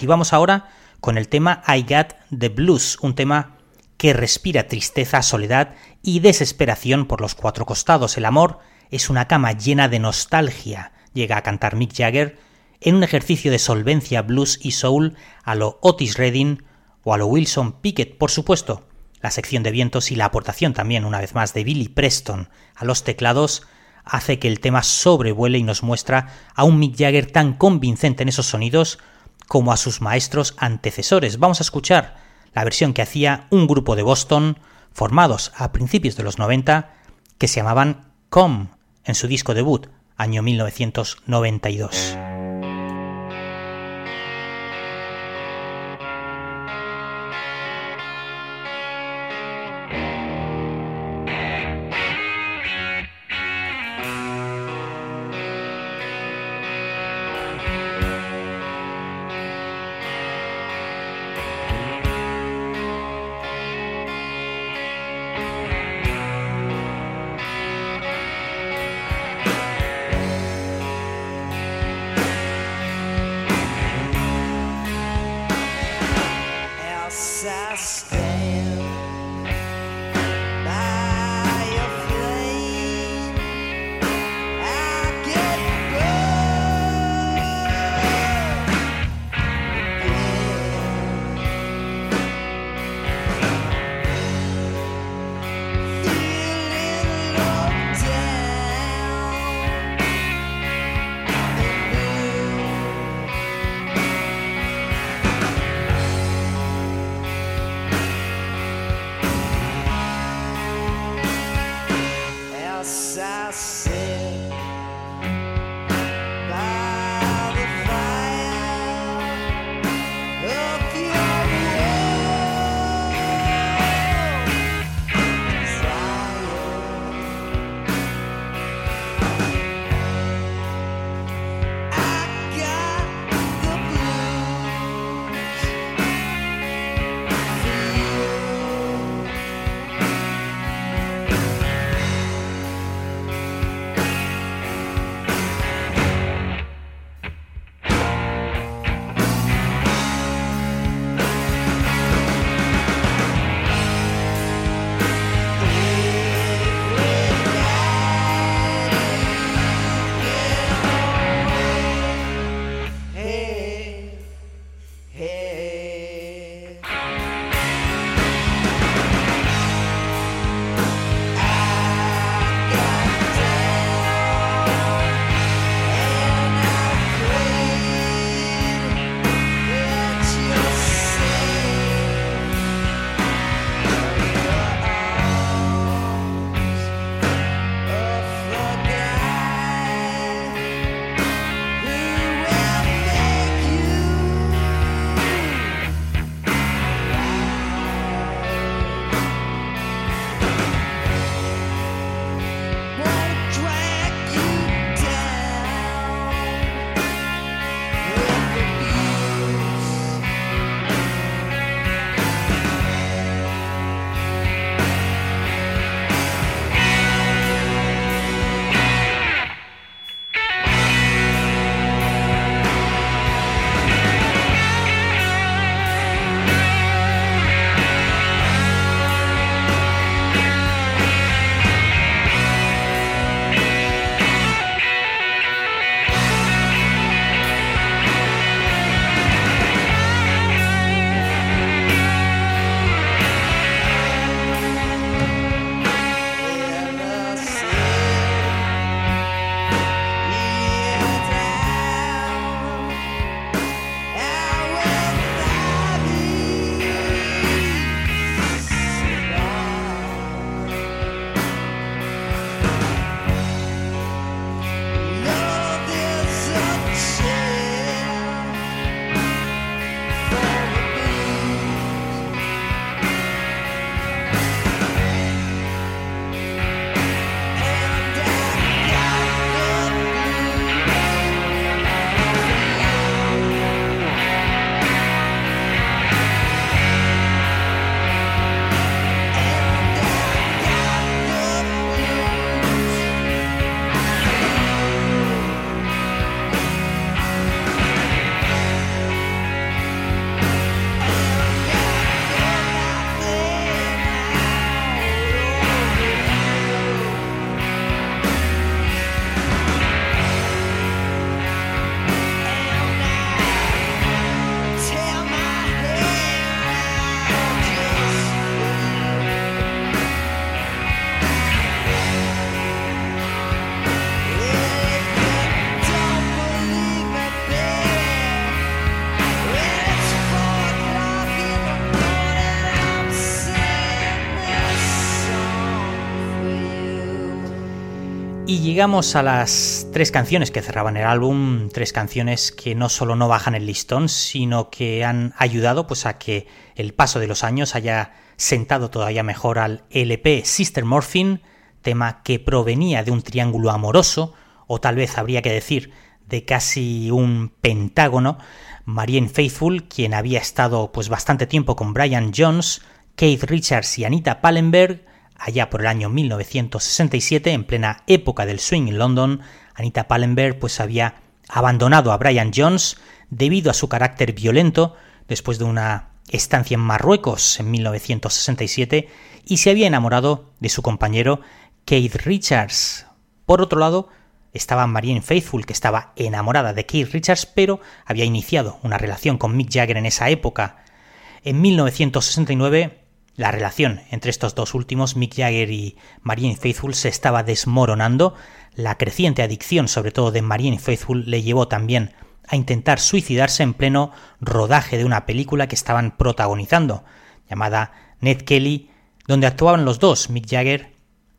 Y vamos ahora con el tema I Got the Blues, un tema que respira tristeza, soledad y desesperación por los cuatro costados. El amor es una cama llena de nostalgia, llega a cantar Mick Jagger en un ejercicio de solvencia blues y soul a lo Otis Redding o a lo Wilson Pickett, por supuesto. La sección de vientos y la aportación también, una vez más, de Billy Preston a los teclados hace que el tema sobrevuele y nos muestra a un Mick Jagger tan convincente en esos sonidos como a sus maestros antecesores. Vamos a escuchar la versión que hacía un grupo de Boston formados a principios de los 90 que se llamaban Com en su disco debut, año 1992. Y llegamos a las tres canciones que cerraban el álbum, tres canciones que no solo no bajan el listón, sino que han ayudado pues a que el paso de los años haya sentado todavía mejor al LP Sister Morphine, tema que provenía de un triángulo amoroso, o tal vez habría que decir de casi un pentágono, Marianne Faithful, quien había estado pues bastante tiempo con Brian Jones, Keith Richards y Anita Pallenberg, allá por el año 1967, en plena época del swing en London, Anita Pallenberg pues había abandonado a Brian Jones debido a su carácter violento después de una estancia en Marruecos en 1967 y se había enamorado de su compañero Keith Richards. Por otro lado, estaba Marianne Faithful, que estaba enamorada de Keith Richards, pero había iniciado una relación con Mick Jagger en esa época. En 1969 la relación entre estos dos últimos, Mick Jagger y Marianne Faithful, se estaba desmoronando. La creciente adicción, sobre todo de Marianne Faithful, le llevó también a intentar suicidarse en pleno rodaje de una película que estaban protagonizando, llamada Ned Kelly, donde actuaban los dos, Mick Jagger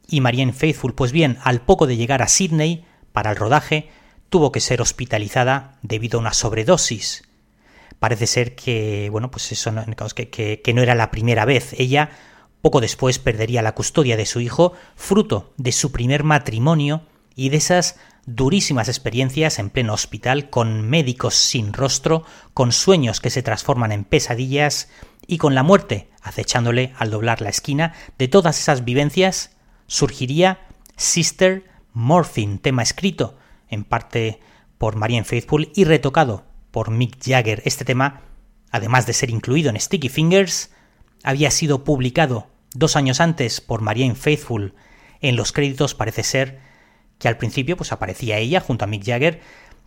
y Marianne Faithful. Pues bien, al poco de llegar a Sydney para el rodaje, tuvo que ser hospitalizada debido a una sobredosis parece ser que, bueno, pues eso que, que, no era la primera vez. Ella poco después perdería la custodia de su hijo, fruto de su primer matrimonio y de esas durísimas experiencias en pleno hospital con médicos sin rostro, con sueños que se transforman en pesadillas y con la muerte acechándole al doblar la esquina. De todas esas vivencias surgiría Sister Morphine, tema escrito en parte por Marianne Faithful y retocado por Mick Jagger. Este tema, además de ser incluido en Sticky Fingers, había sido publicado dos años antes por Marianne Faithful. En los créditos parece ser que al principio pues aparecía ella junto a Mick Jagger,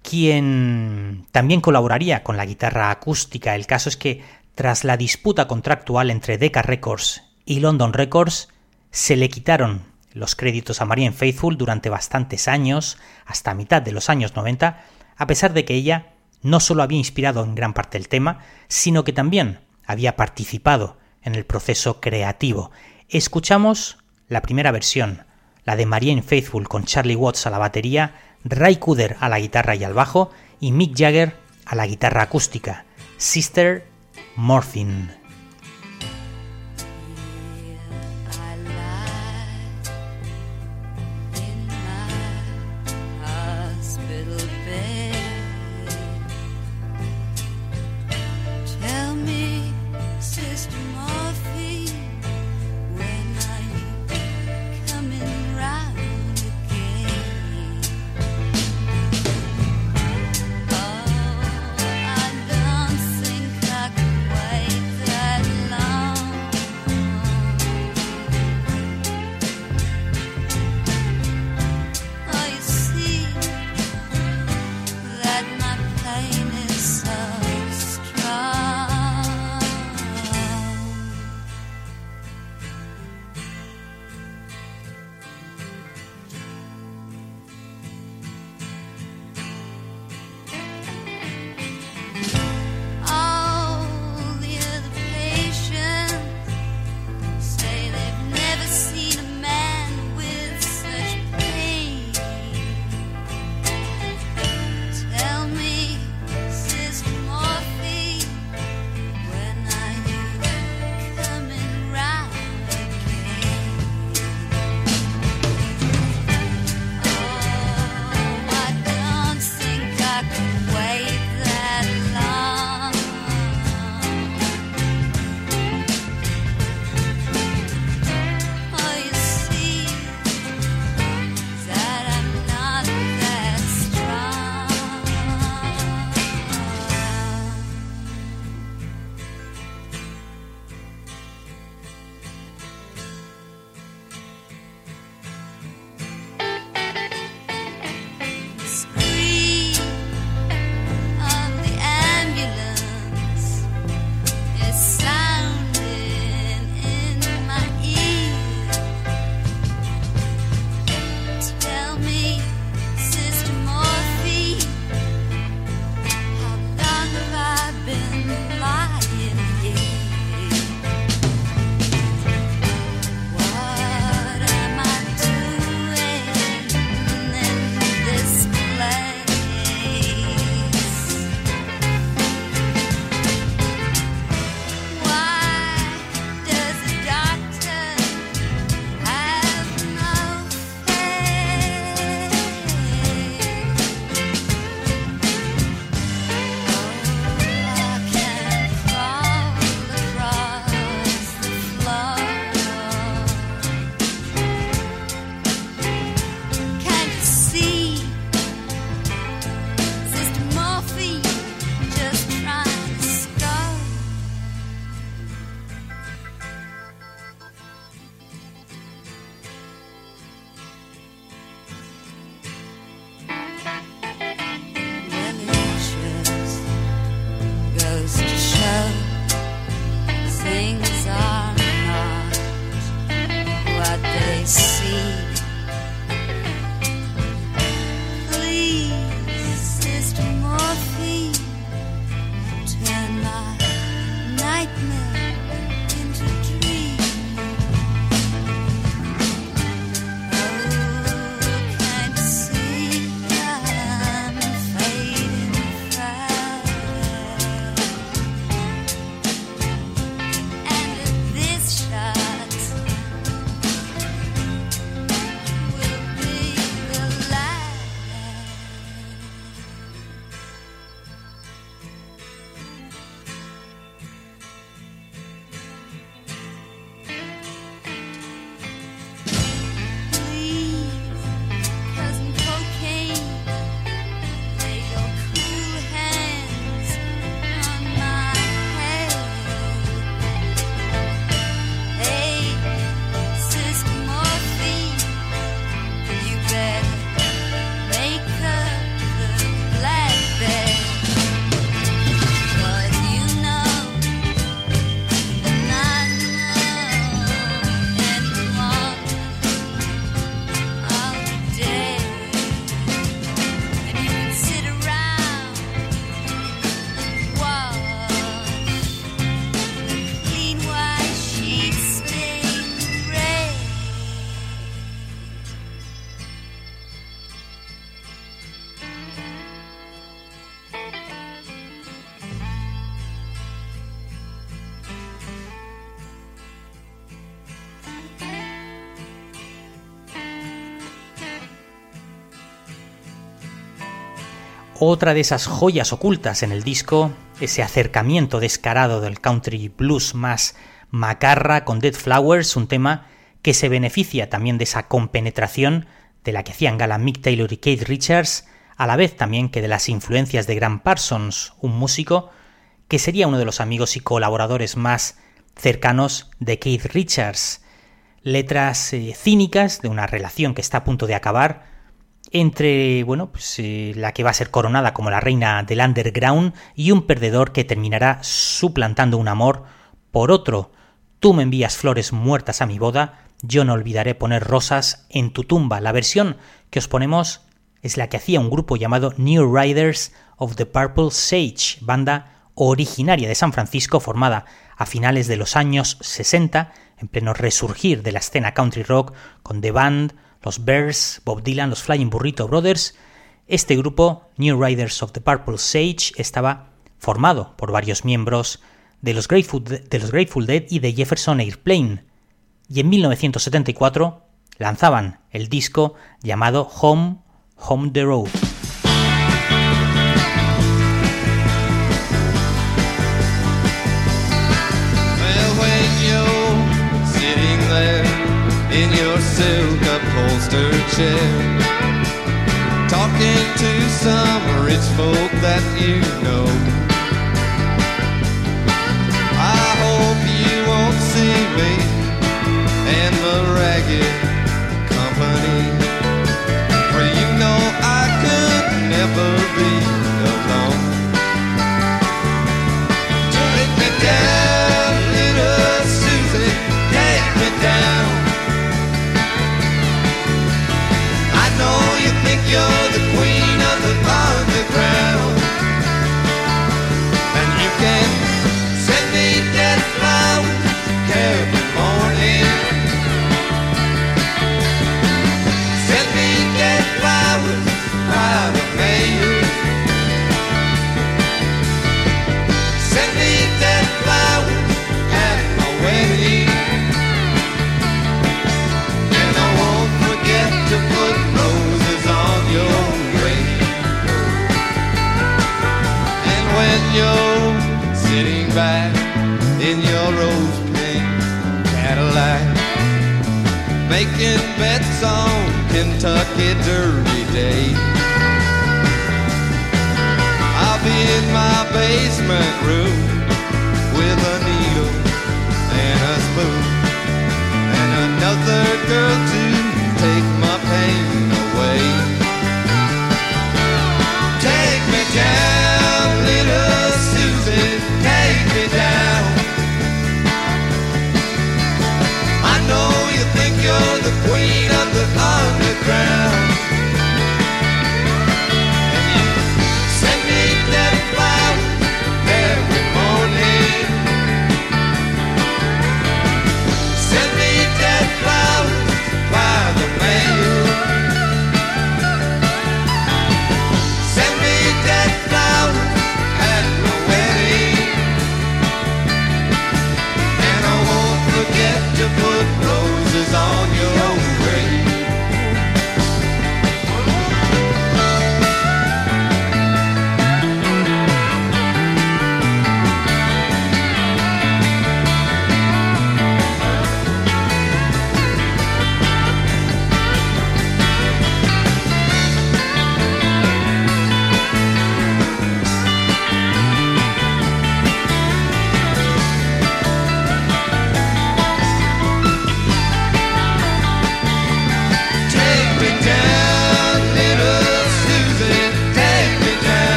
quien también colaboraría con la guitarra acústica. El caso es que tras la disputa contractual entre Decca Records y London Records, se le quitaron los créditos a Marianne Faithful durante bastantes años, hasta mitad de los años 90, a pesar de que ella no solo había inspirado en gran parte el tema, sino que también había participado en el proceso creativo. Escuchamos la primera versión, la de Marianne Faithful con Charlie Watts a la batería, Ray Cooder a la guitarra y al bajo y Mick Jagger a la guitarra acústica, Sister Morphine. Otra de esas joyas ocultas en el disco, ese acercamiento descarado del country blues más macarra con Dead Flowers, un tema que se beneficia también de esa compenetración de la que hacían gala Mick Taylor y Keith Richards, a la vez también que de las influencias de Grant Parsons, un músico que sería uno de los amigos y colaboradores más cercanos de Keith Richards. Letras eh, cínicas de una relación que está a punto de acabar, entre, bueno, pues eh, la que va a ser coronada como la reina del underground y un perdedor que terminará suplantando un amor por otro. Tú me envías flores muertas a mi boda, yo no olvidaré poner rosas en tu tumba. La versión que os ponemos es la que hacía un grupo llamado New Riders of the Purple Sage, banda originaria de San Francisco formada a finales de los años 60, en pleno resurgir de la escena country rock, con The Band, los Bears, Bob Dylan, los Flying Burrito Brothers. Este grupo, New Riders of the Purple Sage, estaba formado por varios miembros de los Grateful, de los Grateful Dead y de Jefferson Airplane. Y en 1974 lanzaban el disco llamado Home, Home the Road. Upholstered chair, talking to some rich folk that you know. I hope you won't see me and the ragged company. For you know I could never be making bets on Kentucky Derby Day. I'll be in my basement room with a needle and a spoon and another girl to We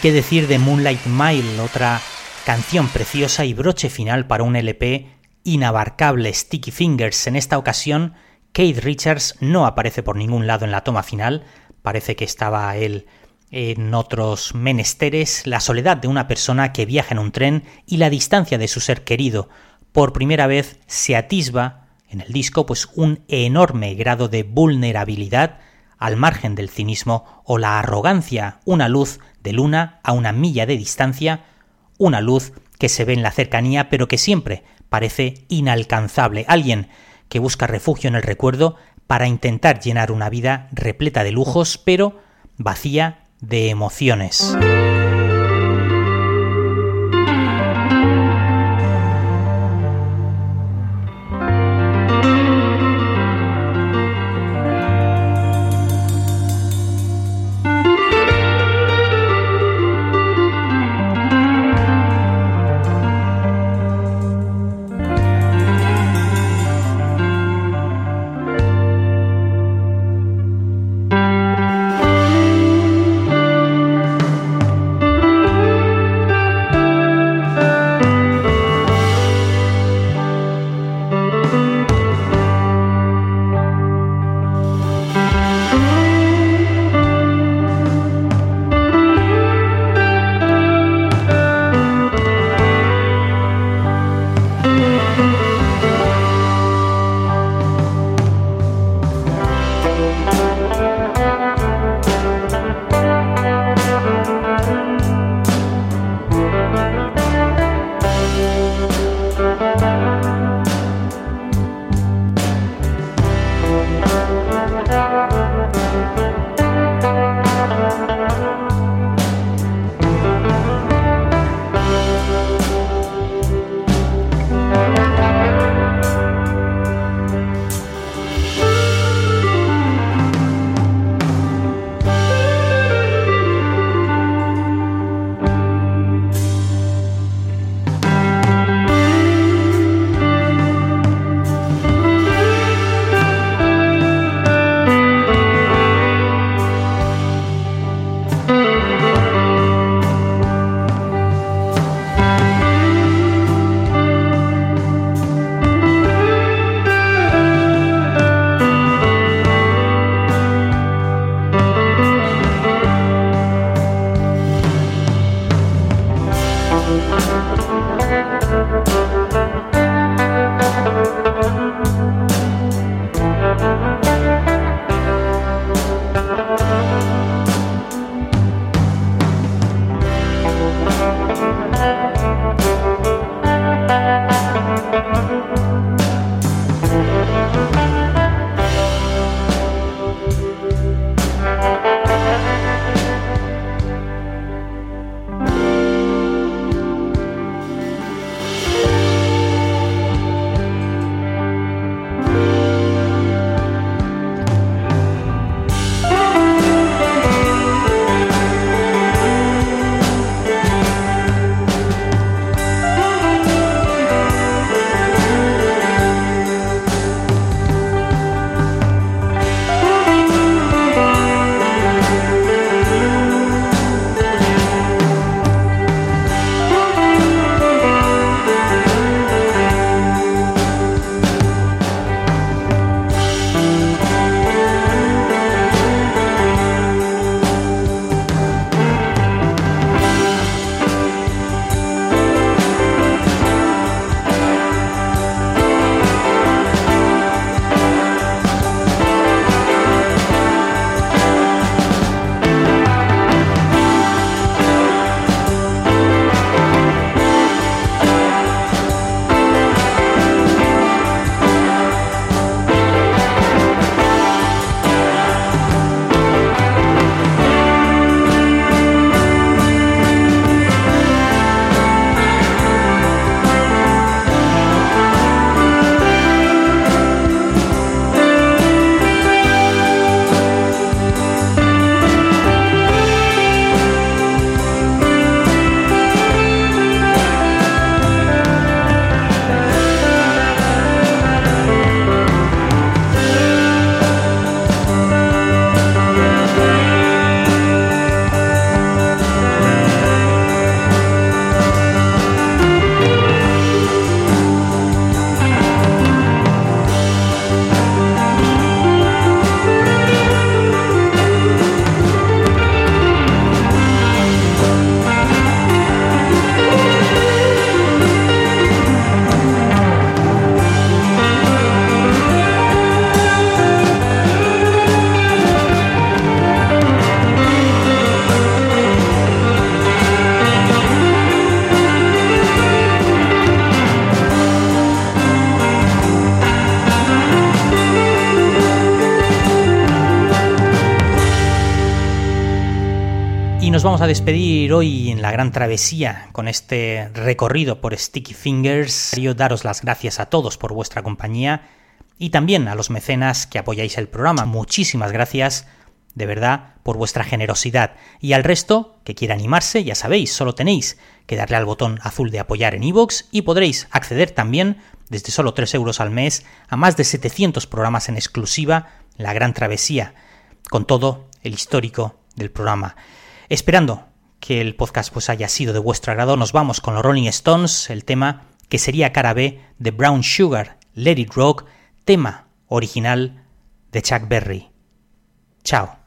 qué decir de Moonlight Mile, otra canción preciosa y broche final para un LP inabarcable Sticky Fingers. En esta ocasión, Kate Richards no aparece por ningún lado en la toma final, parece que estaba él en otros menesteres, la soledad de una persona que viaja en un tren y la distancia de su ser querido. Por primera vez se atisba en el disco pues un enorme grado de vulnerabilidad al margen del cinismo o la arrogancia, una luz de luna a una milla de distancia, una luz que se ve en la cercanía pero que siempre parece inalcanzable, alguien que busca refugio en el recuerdo para intentar llenar una vida repleta de lujos pero vacía de emociones. A despedir hoy en la gran travesía con este recorrido por Sticky Fingers. Quiero daros las gracias a todos por vuestra compañía y también a los mecenas que apoyáis el programa. Muchísimas gracias, de verdad, por vuestra generosidad. Y al resto, que quiera animarse, ya sabéis, solo tenéis que darle al botón azul de apoyar en iVoox y podréis acceder también, desde solo 3 euros al mes, a más de 700 programas en exclusiva, La Gran Travesía, con todo el histórico del programa. Esperando que el podcast pues haya sido de vuestro agrado, nos vamos con los Rolling Stones, el tema que sería cara B de Brown Sugar, Let It Rock, tema original de Chuck Berry. Chao.